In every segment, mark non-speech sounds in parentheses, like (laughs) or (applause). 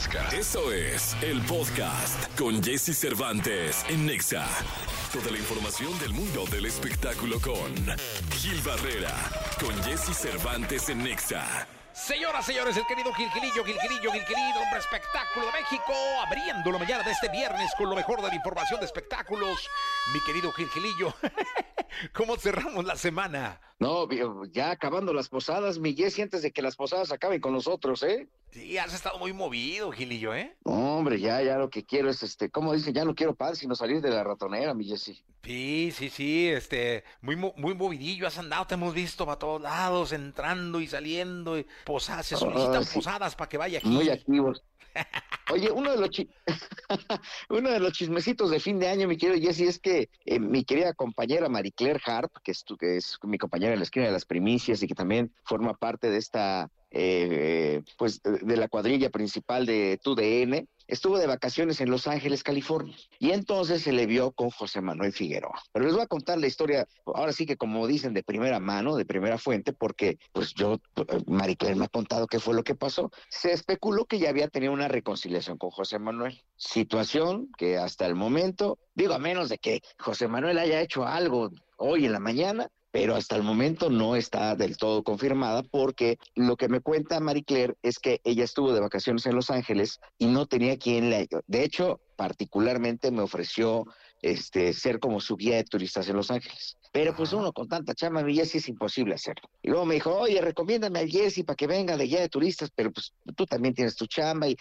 podcast. Eso es el podcast con Jesse Cervantes en Nexa. Toda la información del mundo del espectáculo con Gil Barrera, con Jesse Cervantes en Nexa. Señoras, señores, el querido Gilgilillo, Gilgilillo, Gilgilillo, hombre espectáculo de México, abriendo la mañana de este viernes con lo mejor de la información de espectáculos. Mi querido Gilgilillo, (laughs) ¿cómo cerramos la semana? No, ya acabando las posadas, mi Jessy, antes de que las posadas acaben con nosotros, ¿eh? Sí, has estado muy movido, Gilillo, ¿eh? Hombre, ya, ya lo que quiero es, este, ¿cómo dicen? Ya no quiero paz, sino salir de la ratonera, mi Jessy. Sí, sí, sí, este, muy, muy movidillo, has andado, te hemos visto para todos lados, entrando y saliendo, y posadas, se solicitan posadas para que vaya aquí. Muy activos. (laughs) Oye, uno de los (laughs) uno de los chismecitos de fin de año, mi querido Jesse, es que eh, mi querida compañera Marie Claire Harp, que es, que es mi compañera en la esquina de las primicias y que también forma parte de esta eh, pues de la cuadrilla principal de TUDN, estuvo de vacaciones en Los Ángeles, California, y entonces se le vio con José Manuel Figueroa. Pero les voy a contar la historia, ahora sí que como dicen, de primera mano, de primera fuente, porque pues yo, Maricler me ha contado qué fue lo que pasó. Se especuló que ya había tenido una reconciliación con José Manuel, situación que hasta el momento, digo, a menos de que José Manuel haya hecho algo hoy en la mañana, pero hasta el momento no está del todo confirmada porque lo que me cuenta Marie Claire es que ella estuvo de vacaciones en Los Ángeles y no tenía quien la... De hecho, particularmente me ofreció este, ser como su guía de turistas en Los Ángeles. Pero pues uno con tanta chama, mi Jessy es imposible hacerlo. Y luego me dijo, oye, recomiéndame a Jessy para que venga de guía de turistas, pero pues tú también tienes tu chamba. Y,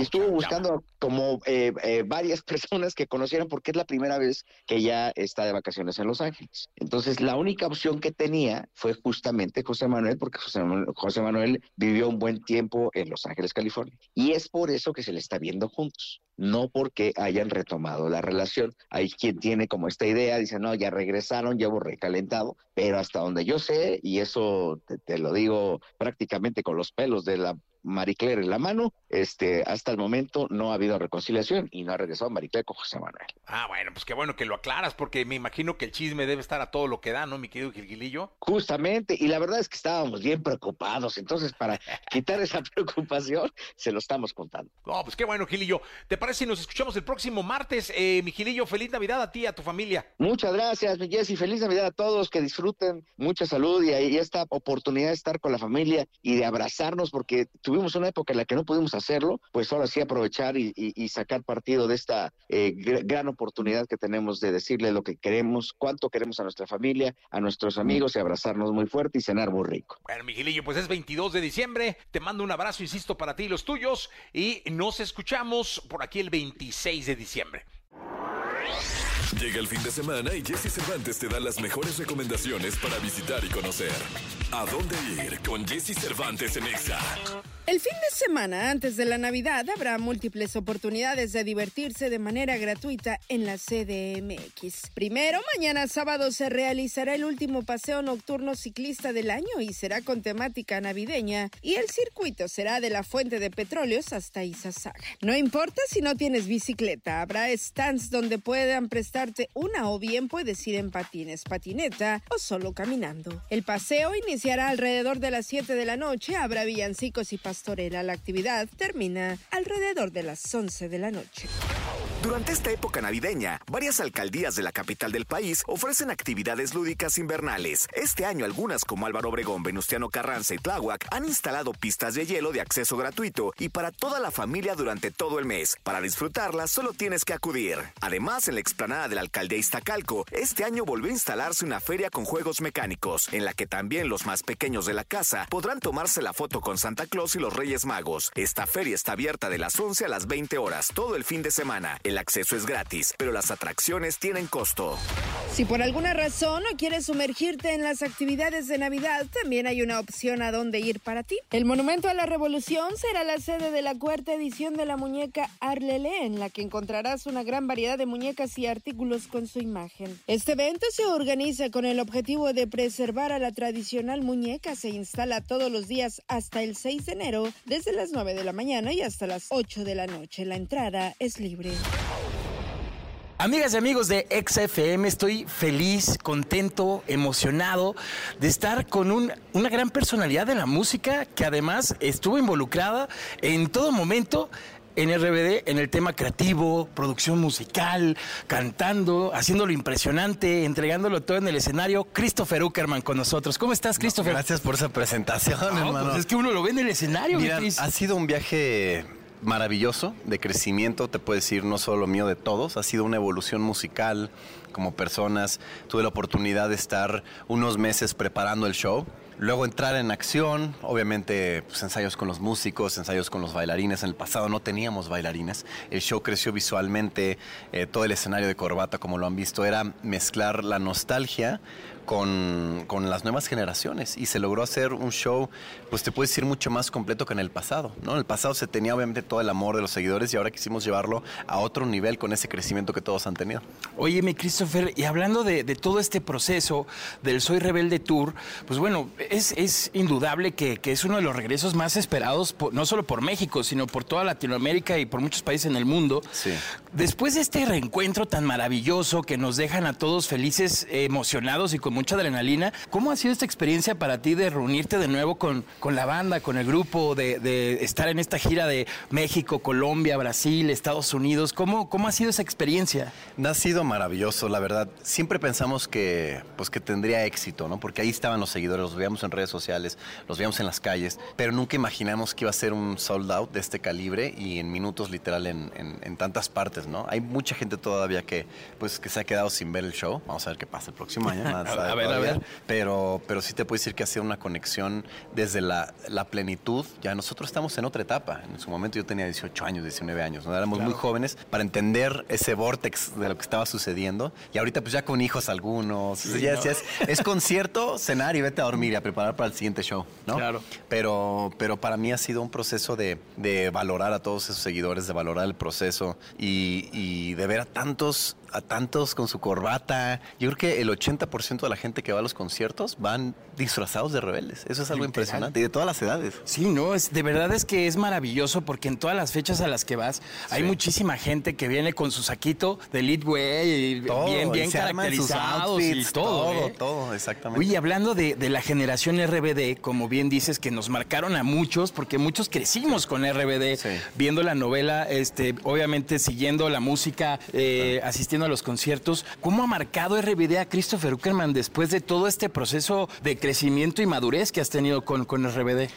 estuvo buscando como eh, eh, varias (laughs) personas que conocieran porque es la primera vez que ella está de vacaciones en Los Ángeles. Entonces la única opción que tenía fue justamente José Manuel, porque José Manuel, José Manuel vivió un buen tiempo en Los Ángeles, California. Y es por eso que se le está viendo juntos no porque hayan retomado la relación. Hay quien tiene como esta idea, dice, no, ya regresaron, hubo recalentado, pero hasta donde yo sé, y eso te, lo digo prácticamente con los pelos de la Marie Claire en la mano. Este, hasta el momento no ha habido reconciliación y no ha regresado Marie Claire con José Manuel. Ah, bueno, pues qué bueno que lo aclaras, porque me imagino que el chisme debe estar a todo lo que da, ¿no, mi querido Gilgilillo? Justamente, y la verdad es que estábamos bien preocupados, entonces para (laughs) quitar esa preocupación, se lo estamos contando. No, pues qué bueno, Gilillo. ¿Te parece si nos escuchamos el próximo martes? Eh, mi Gilillo, feliz Navidad a ti y a tu familia. Muchas gracias, mi Jessy, feliz Navidad a todos, que disfruten mucha salud y, y esta oportunidad de estar con la familia y de abrazarnos, porque tuvimos una época en la que no pudimos hacerlo, pues ahora sí aprovechar y, sacar partido de esta eh, gran oportunidad que tenemos de decirle lo que queremos, cuánto queremos a nuestra familia, a nuestros amigos y abrazarnos muy fuerte y cenar muy rico. Bueno, Miguelillo, pues es 22 de diciembre, te mando un abrazo, insisto, para ti y los tuyos y nos escuchamos por aquí el 26 de diciembre. Llega el fin de semana y Jesse Cervantes te da las mejores recomendaciones para visitar y conocer. ¿A dónde ir con Jesse Cervantes en Exa? El fin de semana antes de la Navidad habrá múltiples oportunidades de divertirse de manera gratuita en la CDMX. Primero, mañana sábado se realizará el último paseo nocturno ciclista del año y será con temática navideña y el circuito será de la fuente de petróleos hasta Izazaga. No importa si no tienes bicicleta, habrá stands donde puedan prestarte una o bien puedes ir en patines, patineta o solo caminando. El paseo iniciará alrededor de las 7 de la noche, habrá villancicos y pastorela. La actividad termina alrededor de las 11 de la noche. Durante esta época navideña, varias alcaldías de la capital del país ofrecen actividades lúdicas invernales. Este año algunas como Álvaro Obregón, Venustiano Carranza y Tláhuac han instalado pistas de hielo de acceso gratuito y para toda la familia durante todo el mes. Para disfrutarlas solo tienes que acudir. Además, en la explanada de la alcaldía Iztacalco, este año volvió a instalarse una feria con juegos mecánicos, en la que también los más pequeños de la casa podrán tomarse la foto con Santa Claus y los Reyes Magos. Esta feria está abierta de las 11 a las 20 horas todo el fin de semana. El acceso es gratis, pero las atracciones tienen costo. Si por alguna razón no quieres sumergirte en las actividades de Navidad, también hay una opción a dónde ir para ti. El Monumento a la Revolución será la sede de la cuarta edición de la muñeca Arlele, en la que encontrarás una gran variedad de muñecas y artículos con su imagen. Este evento se organiza con el objetivo de preservar a la tradicional muñeca. Se instala todos los días hasta el 6 de enero, desde las 9 de la mañana y hasta las 8 de la noche. La entrada es libre. Amigas y amigos de XFM, estoy feliz, contento, emocionado de estar con una gran personalidad de la música que además estuvo involucrada en todo momento en RBD en el tema creativo, producción musical, cantando, haciéndolo impresionante, entregándolo todo en el escenario. Christopher Uckerman con nosotros. ¿Cómo estás, Christopher? gracias por esa presentación, hermano. Pues es que uno lo ve en el escenario. Mira, ha sido un viaje maravilloso de crecimiento, te puedo decir, no solo mío, de todos. Ha sido una evolución musical como personas. Tuve la oportunidad de estar unos meses preparando el show. Luego entrar en acción, obviamente pues, ensayos con los músicos, ensayos con los bailarines. En el pasado no teníamos bailarines. El show creció visualmente, eh, todo el escenario de corbata, como lo han visto, era mezclar la nostalgia con, con, las nuevas generaciones y se logró hacer un show, pues te puedo decir, mucho más completo que en el pasado. ¿no? En el pasado se tenía obviamente todo el amor de los seguidores y ahora quisimos llevarlo a otro nivel con ese crecimiento que todos han tenido. Oye, mi Christopher, y hablando de, de todo este proceso del Soy Rebelde Tour, pues bueno, es, es indudable que, que, es uno de los regresos más esperados, por, no solo por México, sino por toda Latinoamérica y por muchos países en el mundo. Sí. Después de este reencuentro tan maravilloso que nos dejan a todos felices, emocionados y con mucha adrenalina. ¿Cómo ha sido esta experiencia para ti de reunirte de nuevo con, con la banda, con el grupo, de, de, estar en esta gira de México, Colombia, Brasil, Estados Unidos? ¿Cómo, cómo ha sido esa experiencia? Ha sido maravilloso, la verdad. Siempre pensamos que, pues, que tendría éxito, ¿no? Porque ahí estaban los seguidores, los veíamos en redes sociales, los veíamos en las calles, pero nunca imaginamos que iba a ser un sold out de este calibre y en minutos literal en, en, en tantas partes, ¿no? Hay mucha gente todavía que, pues, que se ha quedado sin ver el show. Vamos a ver qué pasa el próximo año. (laughs) a ver, a ver. Pero, pero sí te puedo decir que ha sido una conexión desde la, la, plenitud. Ya nosotros estamos en otra etapa. En su momento yo tenía 18 años, 19 años. ¿no? Éramos claro. muy jóvenes para entender ese vortex de lo que estaba sucediendo. Y ahorita pues ya con hijos algunos. Sí, ya, ¿no? ya es, es, concierto, cenar y vete a dormir y a preparar para el siguiente show. ¿no? Claro. Pero, pero para mí ha sido un proceso de, de valorar a todos esos seguidores, de valorar el proceso y, y de ver a tantos a tantos con su corbata. Yo creo que el 80% de la gente que va a los conciertos van disfrazados de rebeldes. Eso es algo impresionante. Y de todas las edades. Sí, no, es, de verdad es que es maravilloso porque en todas las fechas a las que vas hay muchísima gente que viene con su saquito de Leadway y todo, bien, bien y caracterizados outfits, y todo. Todo, ¿eh? todo, exactamente. Oye, hablando de, de, la generación RBD, como bien dices, que nos marcaron a muchos, porque muchos crecimos con RBD, sí. viendo la novela, este, obviamente siguiendo la música, eh, asistiendo los conciertos. ¿Cómo ha marcado RBD a Christopher Uckerman después de todo este proceso de crecimiento y madurez que has tenido con, con RBD?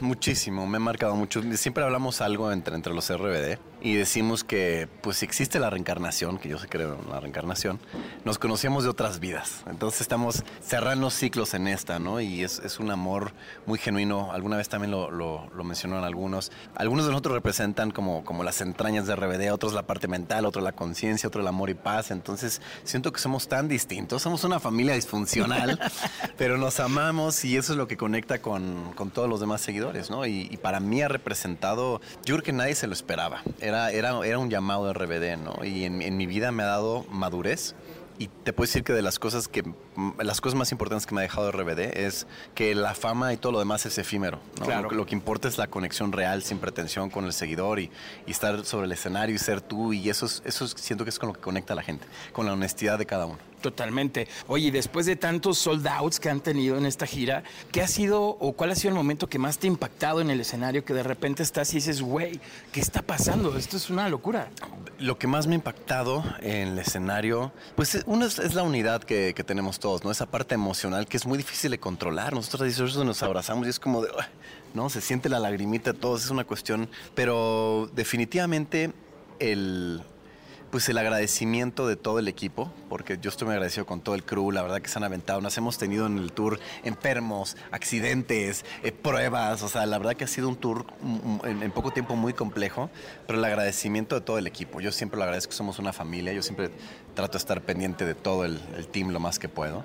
Muchísimo, me ha marcado mucho. Siempre hablamos algo entre, entre los RBD y decimos que pues existe la reencarnación, que yo sí creo en la reencarnación, nos conocíamos de otras vidas. Entonces estamos cerrando ciclos en esta, ¿no? Y es, es un amor muy genuino. Alguna vez también lo, lo, lo mencionaron algunos. Algunos de nosotros representan como, como las entrañas de RBD, otros la parte mental, otros la conciencia, otro el amor y paz. Entonces siento que somos tan distintos, somos una familia disfuncional, (laughs) pero nos amamos y eso es lo que conecta con, con todos los demás seguidores, ¿no? Y, y, para mí ha representado, yo creo que nadie se lo esperaba. Era, era, era un llamado de RBD, ¿no? Y en, en mi vida me ha dado madurez y te puedo decir que de las cosas que las cosas más importantes que me ha dejado RBD es que la fama y todo lo demás es efímero. ¿no? Claro. Lo, lo, que importa es la conexión real, sin pretensión con el seguidor y, y, estar sobre el escenario y ser tú. Y eso, es, eso siento que es con lo que conecta a la gente, con la honestidad de cada uno. Totalmente. Oye, después de tantos sold outs que han tenido en esta gira, ¿qué ha sido o cuál ha sido el momento que más te ha impactado en el escenario que de repente estás y dices, güey, ¿qué está pasando? Esto es una locura. Lo que más me ha impactado en el escenario, pues uno es, la unidad que, que, tenemos todos, ¿no? Esa parte emocional que es muy difícil de controlar. Nosotros nos abrazamos y es como de, ¿no? Se siente la lagrimita todos, es una cuestión, pero definitivamente el pues el agradecimiento de todo el equipo, porque yo estoy muy agradecido con todo el crew, la verdad que se han aventado, nos hemos tenido en el tour enfermos, accidentes, eh, pruebas, o sea, la verdad que ha sido un tour en, en, poco tiempo muy complejo, pero el agradecimiento de todo el equipo, yo siempre lo agradezco, somos una familia, yo siempre trato de estar pendiente de todo el, el team lo más que puedo,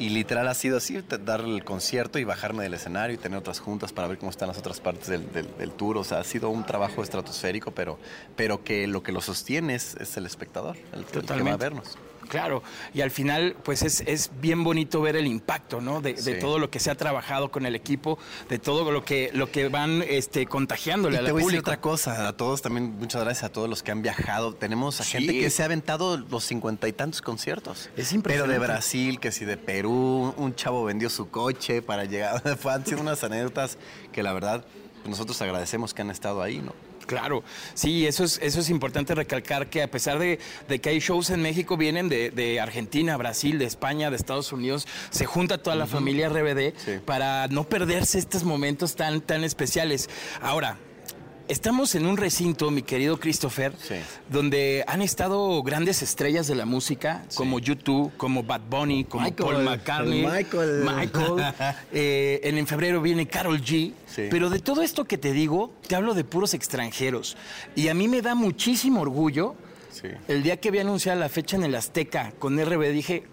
y literal ha sido así, dar el concierto y bajarme del escenario y tener otras juntas para ver cómo están las otras partes del, del, del tour, o sea, ha sido un trabajo estratosférico, pero, pero que lo que lo sostiene es es el espectador, el, el, que va a vernos. Claro, y al final, pues es, es bien bonito ver el impacto, ¿no? De, sí. de, todo lo que se ha trabajado con el equipo, de todo lo que, lo que van este, contagiándole y al te voy público. A otra cosa, a todos también, muchas gracias a todos los que han viajado. Tenemos a sí. gente que se ha aventado los cincuenta y tantos conciertos. Es impresionante. Pero de Brasil, que si de Perú, un chavo vendió su coche para llegar. (laughs) Han sido unas anécdotas que la verdad pues nosotros agradecemos que han estado ahí, ¿no? Claro, sí, eso es, eso es importante recalcar que a pesar de, de que hay shows en México, vienen de, de, Argentina, Brasil, de España, de Estados Unidos, se junta toda la familia RBD Sí. para no perderse estos momentos tan, tan especiales. Ahora, Estamos en un recinto, mi querido Christopher, Sí. donde han estado grandes estrellas de la música, como YouTube, como Bad Bunny, como Michael, Paul McCartney, el Michael. Michael. (laughs) Eh, en, febrero viene Carol G. Sí. Pero de todo esto que te digo, te hablo de puros extranjeros. Y a mí me da muchísimo orgullo. El día que había anunciado la fecha en el Azteca con RB, dije,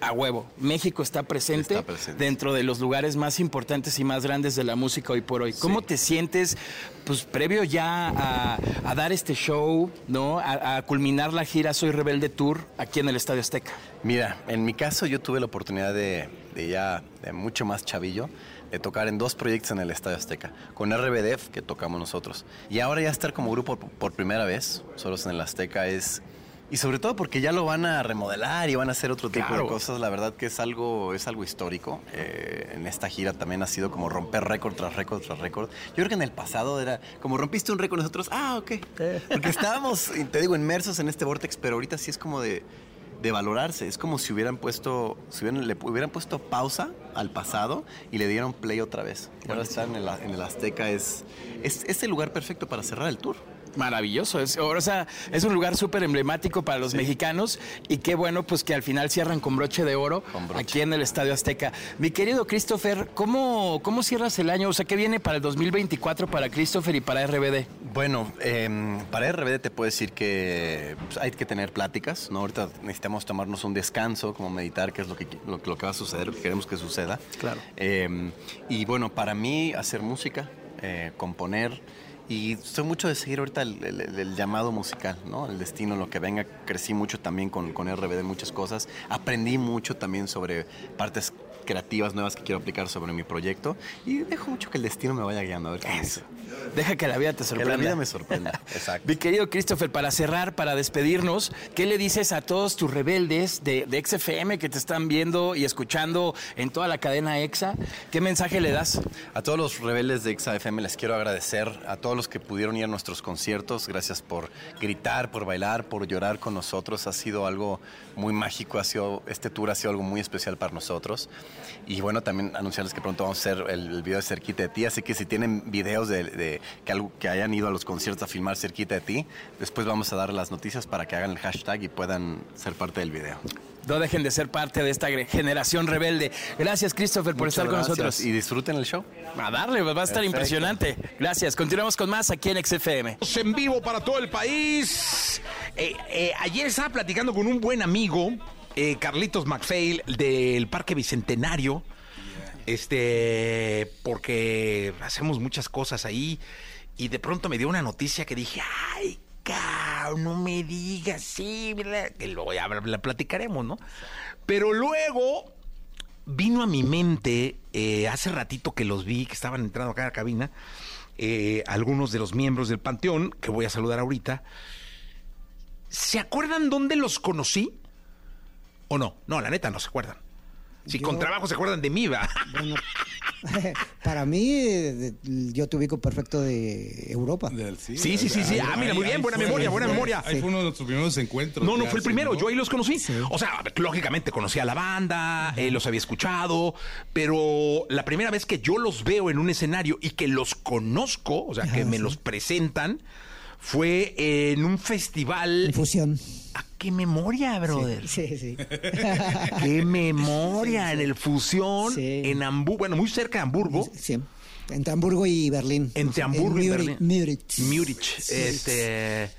a huevo, México está presente, Está presente. dentro de los lugares más importantes y más grandes de la música hoy por hoy. ¿Cómo te sientes, pues, previo ya a, a dar este show, ¿no? A, a culminar la gira Soy Rebelde Tour aquí en el Estadio Azteca? Mira, en mi caso yo tuve la oportunidad de, de ya de mucho más chavillo, de tocar en dos proyectos en el Estadio Azteca, con RBDF, que tocamos nosotros. Y ahora ya estar como grupo por primera vez, solos en el Azteca, es... Y sobre todo porque ya lo van a remodelar y van a hacer otro tipo Claro. de cosas, la verdad que es algo, es algo histórico. Eh, en esta gira también ha sido como romper récord tras récord tras récord. Yo creo que en el pasado era como rompiste un récord nosotros, ah, ok. Porque (laughs) estábamos, te digo, inmersos en este vortex, pero ahorita sí es como de, de valorarse. Es como si hubieran puesto, si hubieran, le hubieran puesto pausa al pasado y le dieron play otra vez. Ahora estar en el, en el Azteca es, es, es el lugar perfecto para cerrar el tour. Maravilloso. Es, o sea, es un lugar súper emblemático para los mexicanos y qué bueno pues que al final cierran con broche de oro broche. aquí en el Estadio Azteca. Mi querido Christopher, ¿cómo, ¿cómo cierras el año? O sea, ¿qué viene para el 2024 para Christopher y para RBD? Bueno, em, para RBD te puedo decir que pues, hay que tener pláticas, ¿no? Ahorita necesitamos tomarnos un descanso, como meditar, qué es lo que, lo, lo que va a suceder, lo que queremos que suceda. Claro. Em, y bueno, para mí, hacer música, eh, componer. Y soy mucho de seguir ahorita el, llamado musical, ¿no? El destino, lo que venga. Crecí mucho también con, con RBD, muchas cosas. Aprendí mucho también sobre partes creativas nuevas que quiero aplicar sobre mi proyecto. Y dejo mucho que el destino me vaya guiando. A ver qué dice. Deja que la vida te Que sorprenda. la vida me sorprenda. (laughs) Exacto. Mi querido Christopher, para cerrar, para despedirnos, ¿qué le dices a todos tus rebeldes de, de XFM que te están viendo y escuchando en toda la cadena EXA? ¿Qué mensaje le das? A todos los rebeldes de XAFM les quiero agradecer, a todos los que pudieron ir a nuestros conciertos, gracias por gritar, por bailar, por llorar con nosotros, ha sido algo muy mágico, ha sido, este tour ha sido algo muy especial para nosotros. Y bueno, también anunciarles que pronto vamos a hacer el, el video de Cerquita de Ti, así que si tienen videos de, de- que, algo- que hayan ido a los conciertos a filmar Cerquita de Ti, después vamos a dar las noticias para que hagan el hashtag y puedan ser parte del video. No dejen de ser parte de esta generación rebelde. Gracias, Christopher, por Muchas estar con gracias nosotros. Y disfruten el show. A darle, va a estar Perfecto. impresionante. Gracias. Continuamos con más aquí en XFM. en vivo para todo el país. Eh, eh, ayer estaba platicando con un buen amigo, eh, Carlitos McPhail, del Parque Bicentenario. Este, porque hacemos muchas cosas ahí. Y de pronto me dio una noticia que dije, ay, cabrón, no me digas, sí, ¿verdad?". que luego ya la platicaremos, ¿no? Pero luego vino a mi mente, eh, hace ratito que los vi, que estaban entrando acá a la cabina, eh, algunos de los miembros del Panteón, que voy a saludar ahorita. ¿Se acuerdan dónde los conocí? ¿O no? No, la neta, no se acuerdan. Si Yo- con trabajo se acuerdan de mí, va. (laughs) Bueno, (laughs) para mí, yo te ubico perfecto de Europa. Del- Sí, sí, sí, sí. Ah, mira, muy bien, buena fue- memoria, buena fue- memoria. Ahí fue uno de nuestros primeros encuentros. No, no fue el primero, ¿no? yo ahí los conocí. O sea, lógicamente conocía a la banda, eh, los había escuchado, pero la primera vez que yo los veo en un escenario y que los conozco, o sea, que me sí. los presentan, fue en un festival. Infusión. ¡Ah, qué memoria, brother! Sí, sí. (laughs) ¡Qué memoria! En el Fusión, Sí. en Hamburgo, bueno, muy cerca de Hamburgo. Sí. Entre Hamburgo y Berlín. Entre En Hamburgo y Múrich- Berlín. Múrich. Múrich. Este,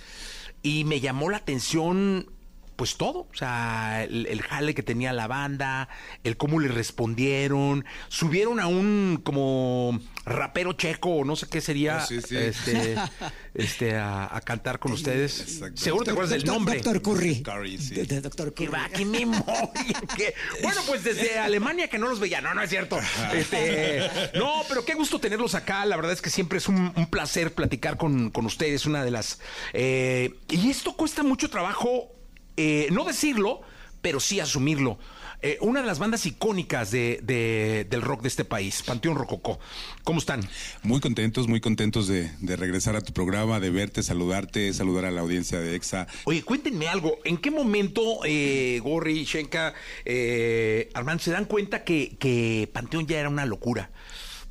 y me llamó la atención, pues todo. O sea, el, el jale que tenía la banda, el cómo le respondieron. Subieron a un como rapero checo, o no sé qué sería, Oh, sí, sí. este, (laughs) este a, a cantar con ustedes. Exacto. Seguro te acuerdas del nombre. Doctor Curry. Curry, sí. De- de Doctor Que Curry. va, qué memoria. qué- Bueno, pues desde (laughs) Alemania que no los veía. No, no es cierto. Este, no, pero qué gusto tenerlos acá. La verdad es que siempre es un, un placer platicar con, con ustedes. Una de las. eh, y esto cuesta mucho trabajo, eh, no decirlo, pero sí asumirlo. Eh, una de las bandas icónicas de, de- del rock de este país, Panteón Rococó. ¿Cómo están? Muy contentos, muy contentos de, de regresar a tu programa, de verte, saludarte, saludar a la audiencia de EXA. Oye, cuéntenme algo. ¿En qué momento eh, Gorri, Shenka, eh, Armando se dan cuenta que, que Panteón ya era una locura?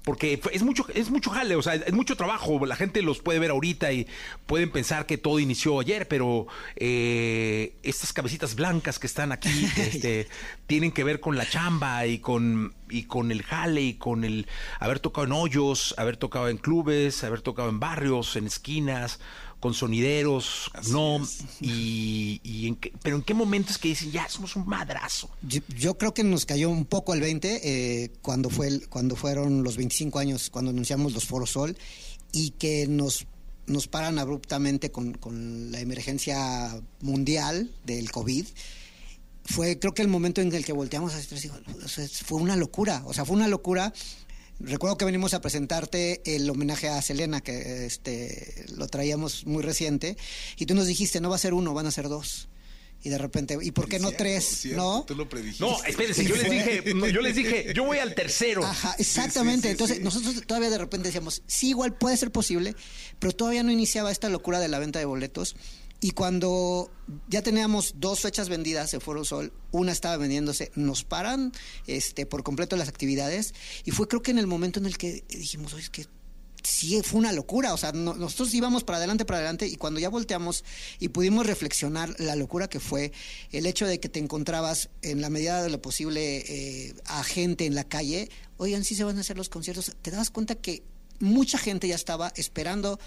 Porque es mucho, es mucho jale, o sea, es mucho trabajo. La gente los puede ver ahorita y pueden pensar que todo inició ayer, pero eh, estas cabecitas blancas que están aquí (laughs) este, tienen que ver con la chamba y con, y con el jale y con el haber tocado en hoyos, haber tocado en clubes, haber tocado en barrios, en esquinas, con sonideros, Así no, y, y en qué- pero en qué momento es que dicen ya somos un madrazo. Yo, yo creo que nos cayó un poco el 20 eh, cuando, fue el- cuando fueron los 25 años, cuando anunciamos los Foro Sol, y que nos, nos paran abruptamente con, con la emergencia mundial del COVID. Fue creo que el momento en el que volteamos a sea, fue una locura, o sea, fue una locura. Recuerdo que venimos a presentarte el homenaje a Selena, que este lo traíamos muy reciente, y tú nos dijiste, no va a ser uno, van a ser dos. Y de repente, ¿y por qué no Cierto, tres? cierto, ¿No? Tú lo predijiste. No, espérense, yo les dije, no, yo les dije, yo voy al tercero. Ajá, exactamente. sí, Entonces, sí. nosotros todavía de repente decíamos, sí, igual puede ser posible, pero todavía no iniciaba esta locura de la venta de boletos. Y cuando ya teníamos dos fechas vendidas de Foro Sol, una estaba vendiéndose, nos paran este, por completo las actividades. Y fue creo que en el momento en el que dijimos, oye, es que sí fue una locura, o sea, no- nosotros íbamos para adelante, para adelante, y cuando ya volteamos y pudimos reflexionar la locura que fue el hecho de que te encontrabas en la medida de lo posible eh, a gente en la calle, oigan, sí se van a hacer los conciertos, te das cuenta que mucha gente ya estaba esperando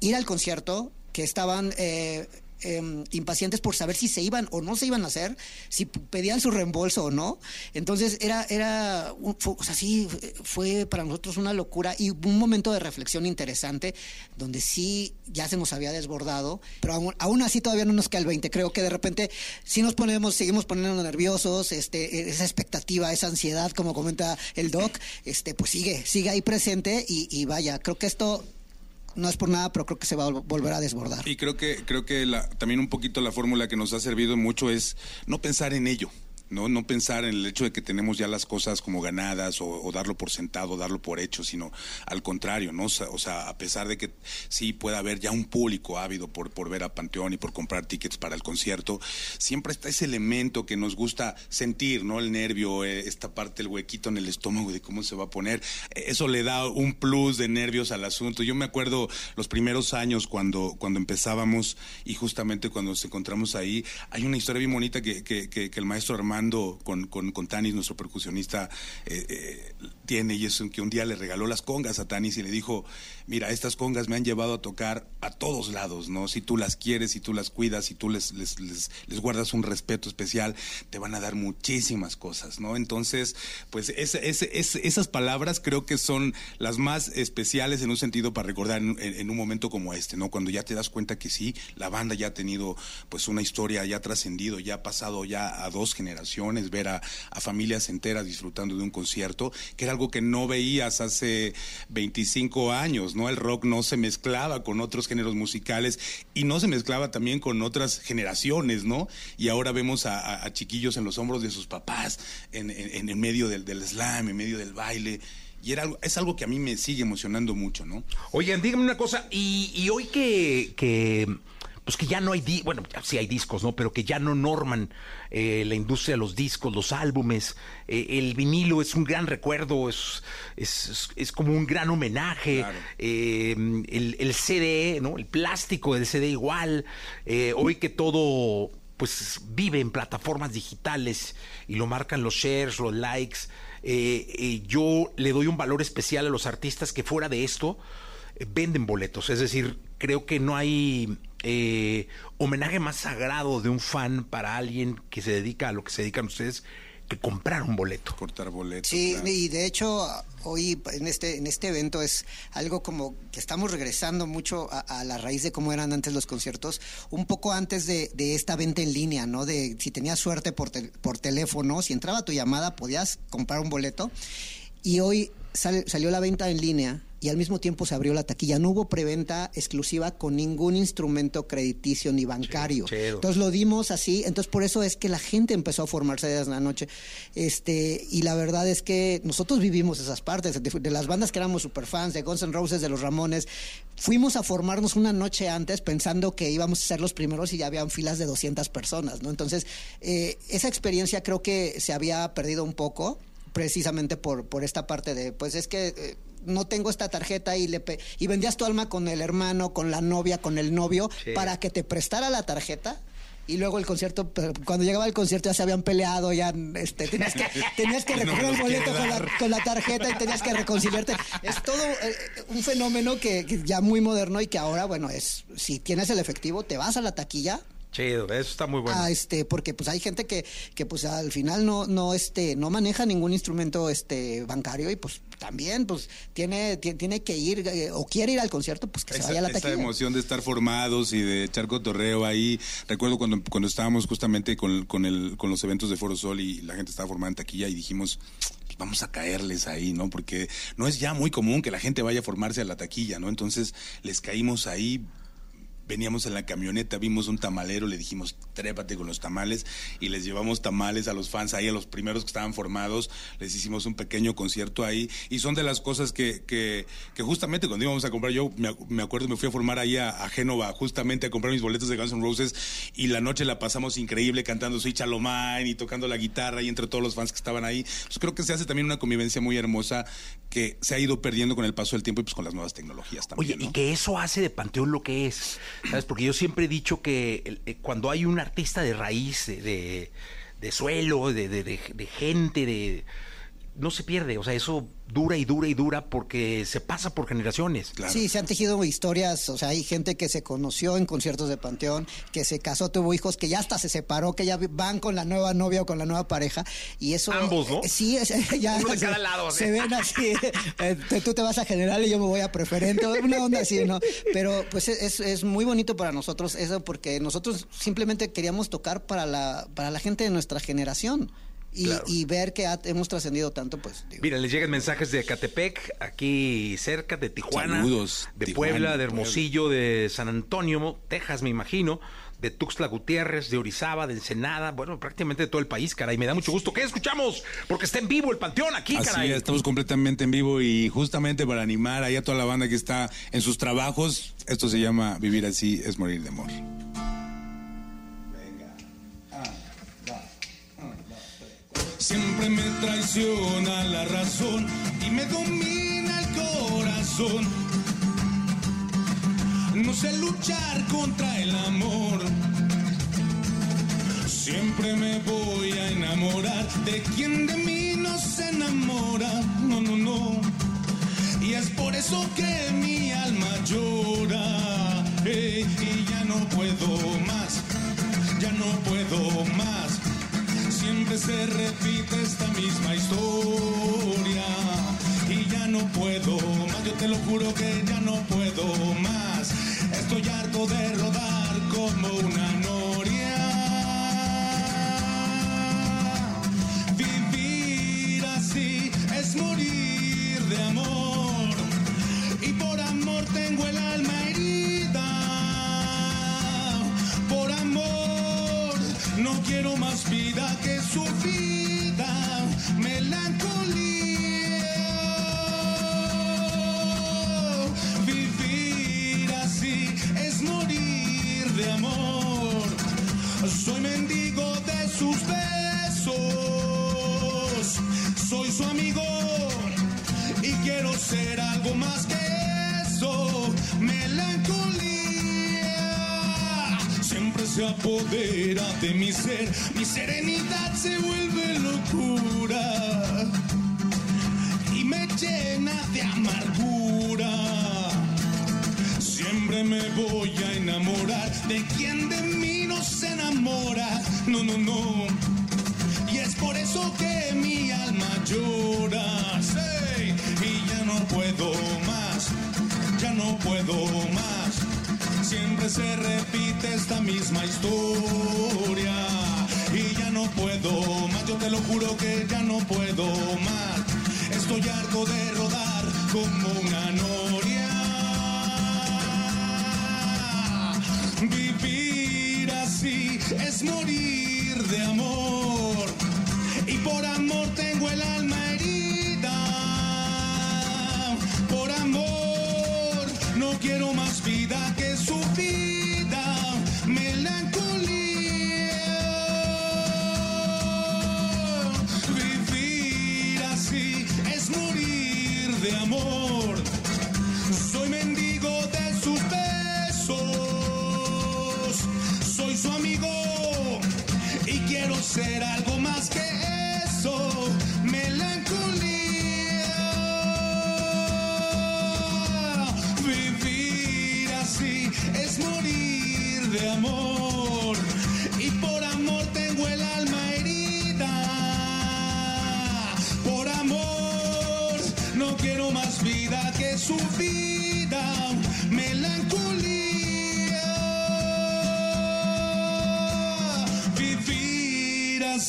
ir al concierto, que estaban eh, em, impacientes por saber si se iban o no se iban a hacer, si pedían su reembolso o no. Entonces era, era, fue, o sea, sí, fue- para nosotros una locura y un momento de reflexión interesante donde sí ya se nos había desbordado, pero aún, aún así todavía no nos queda el 20. Creo que de repente sí nos ponemos, seguimos poniéndonos nerviosos, este, esa expectativa, esa ansiedad, como comenta el doc, este, pues sigue, sigue ahí presente y vaya, creo que esto no es por nada, pero creo que se va a vol- volver a desbordar. Y creo que, creo que la- también un poquito la fórmula que nos ha servido mucho es no pensar en ello. ¿No? no pensar en el hecho de que tenemos ya las cosas como ganadas o, darlo por sentado, darlo por hecho, sino al contrario, ¿no? O sea, a pesar de que sí pueda haber ya un público ávido por, por ver a Panteón y por comprar tickets para el concierto, siempre está ese elemento que nos gusta sentir, ¿no? El nervio, eh, esta parte, el huequito en el estómago de cómo se va a poner. Eso le da un plus de nervios al asunto. Yo me acuerdo los primeros años cuando, cuando empezábamos y justamente cuando nos encontramos ahí, hay una historia bien bonita que, que, que- que el maestro Armando con, con, Tanis, nuestro percusionista, eh, eh, tiene y es que un día le regaló las congas a Tanis y le dijo, mira, estas congas me han llevado a tocar a todos lados, ¿no? Si tú las quieres, si tú las cuidas, si tú les, les, les, guardas un respeto especial, te van a dar muchísimas cosas, ¿no? Entonces, pues ese, ese, ese- esas palabras creo que son las más especiales en un sentido para recordar en, en- en un momento como este, ¿no? Cuando ya te das cuenta que sí, la banda ya ha tenido pues una historia, ya ha trascendido, ya ha pasado ya a dos generaciones, ver a, a familias enteras disfrutando de un concierto, que era algo que no veías hace 25 años, ¿no? El rock no se mezclaba con otros géneros musicales y no se mezclaba también con otras generaciones, ¿no? Y ahora vemos a, chiquillos en los hombros de sus papás, en, en- medio del, del slam, en medio del baile. Y era algo, es algo que a mí me sigue emocionando mucho, ¿no? Oigan, díganme una cosa, y, hoy que, pues que ya no hay, di- bueno, ya sí hay discos, ¿no? Pero que ya no norman eh, la industria de los discos, los álbumes, eh, el vinilo es un gran recuerdo, es, es, es- como un gran homenaje, Claro. eh, el, el CD, ¿no? El plástico del CD igual, hoy que todo pues vive en plataformas digitales y lo marcan los shares, los likes. yo le doy un valor especial a los artistas que fuera de esto venden boletos. Es decir, creo que no hay eh, homenaje más sagrado de un fan para alguien que se dedica a lo que se dedican ustedes que comprar un boleto. Cortar boletos. Sí, claro. y de hecho hoy en este en este evento es algo como que estamos regresando mucho a, a la raíz de cómo eran antes los conciertos, un poco antes de, de esta venta en línea, ¿no? De si tenías suerte por, por teléfono, si entraba tu llamada podías comprar un boleto y hoy salió la venta en línea y al mismo tiempo se abrió la taquilla. No hubo preventa exclusiva con ningún instrumento crediticio ni bancario. Entonces lo dimos así, entonces por eso es que la gente empezó a formarse desde la noche. Este, y la verdad es que nosotros vivimos esas partes, de, las bandas que éramos super fans, de Guns N' Roses, de los Ramones, fuimos a formarnos una noche antes pensando que íbamos a ser los primeros y ya habían filas de 200 personas, ¿no? Entonces, eh, esa experiencia creo que se había perdido un poco precisamente por, por esta parte de, pues es que eh, no tengo esta tarjeta y le y vendías tu alma con el hermano, con la novia, con el novio, para que te prestara la tarjeta. Y luego el concierto, cuando llegaba el concierto ya se habían peleado, ya este, tenías que, (laughs) tenías que recoger el boleto con la, con la, tarjeta y tenías que reconciliarte. Es todo eh, un fenómeno que, que, ya muy moderno y que ahora, bueno, es si tienes el efectivo, te vas a la taquilla, Chido, eso está muy bueno. Ah, este, porque pues hay gente que, que pues al final no, no, este, no maneja ningún instrumento este bancario y pues también pues tiene, tiene, que ir eh, o quiere ir al concierto, pues que se vaya a la taquilla. Esa emoción de estar formados y de echar cotorreo ahí. Recuerdo cuando, cuando estábamos justamente con, con, el, con los eventos de Foro Sol y la gente estaba formada en taquilla y dijimos, vamos a caerles ahí, ¿no? Porque no es ya muy común que la gente vaya a formarse a la taquilla, ¿no? Entonces les caímos ahí veníamos en la camioneta, vimos un tamalero, le dijimos, trépate con los tamales y les llevamos tamales a los fans ahí, a los primeros que estaban formados, les hicimos un pequeño concierto ahí y son de las cosas que, que, que justamente cuando íbamos a comprar, yo me, acuerdo, me fui a formar ahí a, Génova justamente a comprar mis boletos de Guns N' Roses y la noche la pasamos increíble cantando Soy Chalomán y tocando la guitarra y entre todos los fans que estaban ahí. Pues creo que se hace también una convivencia muy hermosa que se ha ido perdiendo con el paso del tiempo y pues con las nuevas tecnologías también. Oye, y que eso hace de Panteón lo que es. ¿Sabes? Porque yo siempre he dicho que eh, cuando hay un artista de raíz, de, suelo, de gente, de no se pierde, o sea, eso dura y dura y dura porque se pasa por generaciones. Sí, se han tejido historias, o sea, hay gente que se conoció en conciertos de Panteón, que se casó, tuvo hijos, que ya hasta se separó, que ya van con la nueva novia o con la nueva pareja, y eso... Ambos, ¿no? Sí, (laughs) ya... Uno de cada lado. Se ven así, eh, tú te vas a general y yo me voy a preferente, una onda así, ¿no? Pero pues es, es muy bonito para nosotros eso porque nosotros simplemente queríamos tocar para la, para la gente de nuestra generación. Y, ver que hemos trascendido tanto, pues. Mira, les llegan mensajes de Catepec, aquí cerca, de Tijuana, Saludos, de Puebla, de Hermosillo, de San Antonio, Texas, me imagino, de Tuxtla Gutiérrez, de Orizaba, de Ensenada, bueno, prácticamente de todo el país, caray. Me da mucho gusto que escuchamos, porque está en vivo el Panteón aquí, Así estamos completamente en vivo y justamente para animar ahí a toda la banda que está en sus trabajos, esto se llama Vivir así es morir de amor. Siempre me traiciona la razón y me domina el corazón. No sé luchar contra el amor. Siempre me voy a enamorar de quien de mí no se enamora. No, no, no. Y es por eso que mi alma llora. y ya no puedo más. Ya no puedo más siempre se repite esta misma historia. Y ya no puedo más, yo te lo juro que ya no puedo más. Estoy harto de rodar como una noria. Vivir así es morir de amor. Se apodera de mi ser, mi serenidad se vuelve locura y me llena de amargura. Siempre me voy a enamorar de quien de mí no se enamora, no, no, no. Y es por eso que mi alma llora, sí, y ya no puedo más, ya no puedo más siempre se repite esta misma historia. Y ya no puedo más, yo te lo juro que ya no puedo más. Estoy harto de rodar como una noria. Vivir así es morir de amor. Y por amor tengo el alma herida. Por amor no quiero más vida que su vida.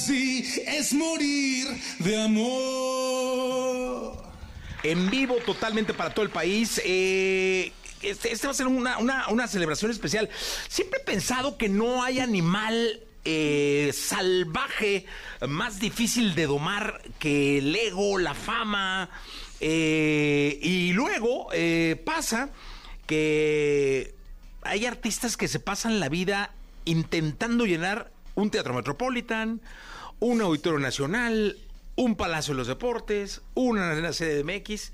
Así es morir de amor. En vivo totalmente para todo el país. Eh, este, este va a ser una, una- una celebración especial. Siempre he pensado que no hay animal eh, salvaje más difícil de domar que el ego, la fama. eh, y luego eh, pasa que hay artistas que se pasan la vida intentando llenar un teatro metropolitan, un auditorio nacional, un palacio de los deportes, una arena CDMX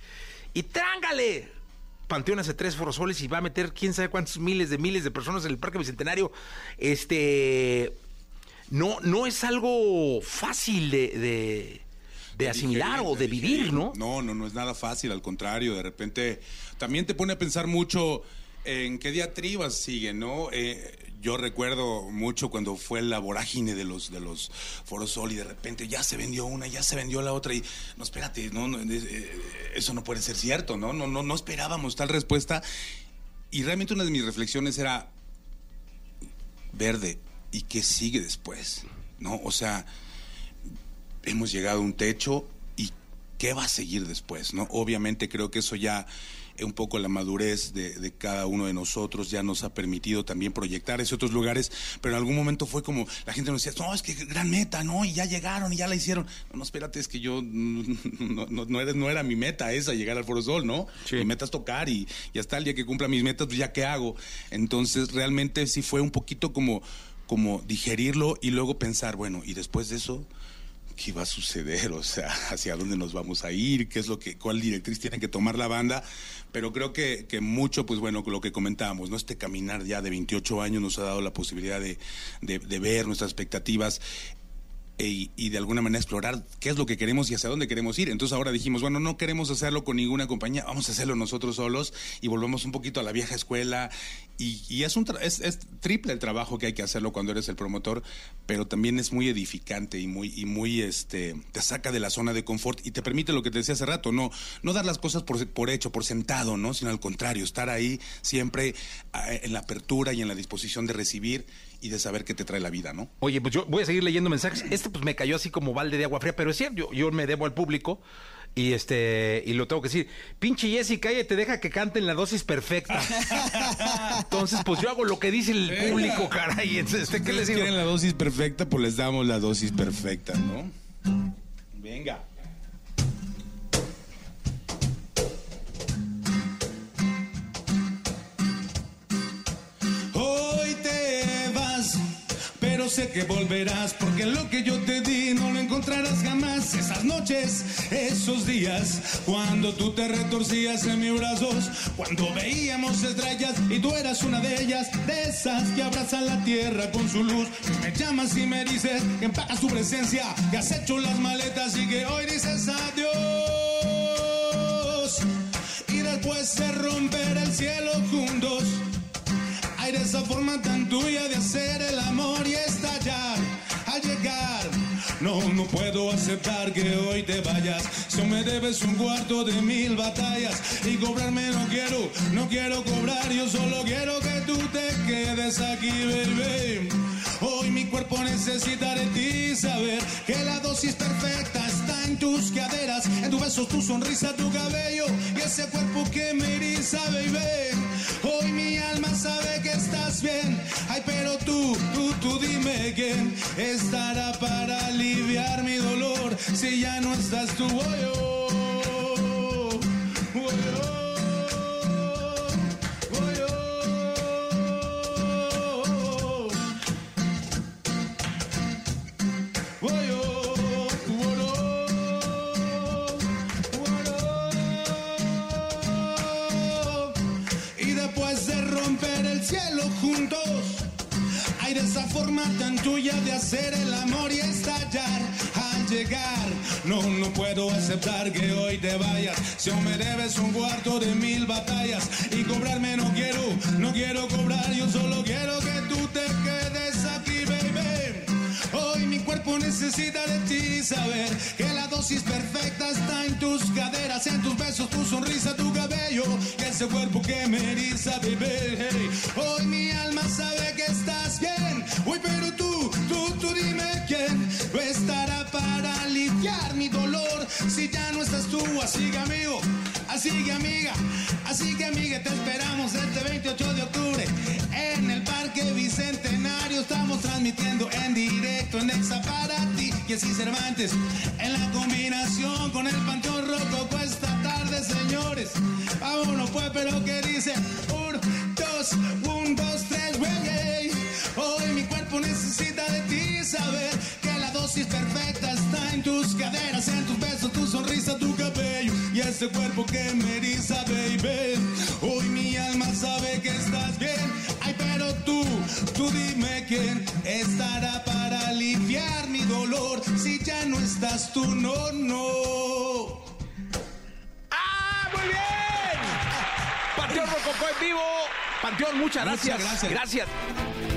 y trángale. Panteón hace tres forosoles y va a meter quién sabe cuántos miles de miles de personas en el Parque Bicentenario. Este no, no es algo fácil de, de, de asimilar o de vivir, ¿no? No, no, no es nada fácil, al contrario, de repente también te pone a pensar mucho en qué diatribas siguen, ¿no? Eh, yo recuerdo mucho cuando fue la vorágine de los de los Forosol y de repente ya se vendió una, ya se vendió la otra y no espérate, no, no, eh, eso no puede ser cierto, ¿no? No no no esperábamos tal respuesta y realmente una de mis reflexiones era verde y qué sigue después, ¿no? O sea, hemos llegado a un techo y qué va a seguir después, ¿no? Obviamente creo que eso ya un poco la madurez de, de cada uno de nosotros ya nos ha permitido también proyectar hacia otros lugares, pero en algún momento fue como la gente nos decía, no, es que gran meta, ¿no? Y ya llegaron y ya la hicieron. No, no espérate, es que yo (laughs) no, no, no era, no era mi meta esa, llegar al Foro Sol, ¿no? Mi meta es tocar y, y hasta el día que cumpla mis metas, pues ya qué hago. Entonces realmente sí fue un poquito como, como digerirlo y luego pensar, bueno, y después de eso... ¿qué va a suceder? O sea, (laughs) hacia dónde nos vamos a ir, qué es lo que, cuál directriz tiene que tomar la banda. Pero creo que, que mucho, pues bueno, lo que comentábamos, ¿no? Este caminar ya de 28 años nos ha dado la posibilidad de, de, de ver nuestras expectativas y, y, de alguna manera explorar qué es lo que queremos y hacia dónde queremos ir. Entonces ahora dijimos, bueno, no queremos hacerlo con ninguna compañía, vamos a hacerlo nosotros solos y volvemos un poquito a la vieja escuela. Y, y es, un es, es, triple el trabajo que hay que hacerlo cuando eres el promotor, pero también es muy edificante y muy, y muy este, te saca de la zona de confort y te permite lo que te decía hace rato, no, no dar las cosas por, por hecho, por sentado, ¿no? sino al contrario, estar ahí siempre en la apertura y en la disposición de recibir y de saber qué te trae la vida, ¿no? Oye, pues yo voy a seguir leyendo mensajes. Este pues me cayó así como balde de agua fría, pero es cierto, yo, yo me debo al público y este y lo tengo que decir. Pinche Jessica, ella te deja que cante en la dosis perfecta. (laughs) Entonces, pues yo hago lo que dice el público, caray. Este, ¿Qué les digo? quieren la dosis perfecta, pues les damos la dosis perfecta, ¿no? Venga. Sé que volverás, porque lo que yo te di no lo encontrarás jamás. Esas noches, esos días, cuando tú te retorcías en mis brazos, cuando veíamos estrellas y tú eras una de ellas, de esas que abrazan la tierra con su luz. Me llamas y me dices que empacas tu presencia, que has hecho las maletas y que hoy dices adiós. Y después de romper el cielo esa forma tan tuya de hacer el amor y estallar al llegar. No, no puedo aceptar que hoy te vayas. Si me debes un cuarto de mil batallas y cobrarme no quiero, no quiero cobrar. Yo solo quiero que tú te quedes aquí, baby. Mi cuerpo necesita de ti saber que la dosis perfecta está en tus caderas, en tus besos, tu sonrisa, tu cabello y ese cuerpo que me eriza, baby. Hoy mi alma sabe que estás bien, ay pero tú, tú, tú dime quién estará para aliviar mi dolor si ya no estás tú, oh, oh, forma tan tuya de hacer el amor y estallar al llegar. No, no puedo aceptar que hoy te vayas. Si aún me debes un cuarto de mil batallas y cobrarme no quiero, no quiero cobrar. Yo solo quiero que tú te quedes aquí, baby. Hoy mi cuerpo necesita de ti saber que la dosis perfecta está en tus caderas, en tus besos, tu sonrisa, tu cabello, y ese cuerpo que me eriza, baby. Hey, Hoy mi alma sabe que estás si ya no estás tú. Así que amigo, así que amiga, así que amiga, te esperamos este 28 de octubre en el Parque Bicentenario. Estamos transmitiendo en directo en Exa para ti y así Cervantes en la combinación con el Panteón Rococo esta tarde, señores. Vámonos pues, pero que dice un, dos, un, dos, tres, güey. Hoy mi cuerpo necesita de ti saber que la dosis perfecta caderas, en tus besos, tu sonrisa, tu cabello y ese cuerpo que me eriza, baby. Hoy mi alma sabe que estás bien. Ay, pero tú, tú dime quién estará para aliviar mi dolor si ya no estás tú, no, no. ¡Ah, muy bien! (laughs) Panteón Rococó en vivo. Panteón, muchas Muchas gracias. gracias. Gracias.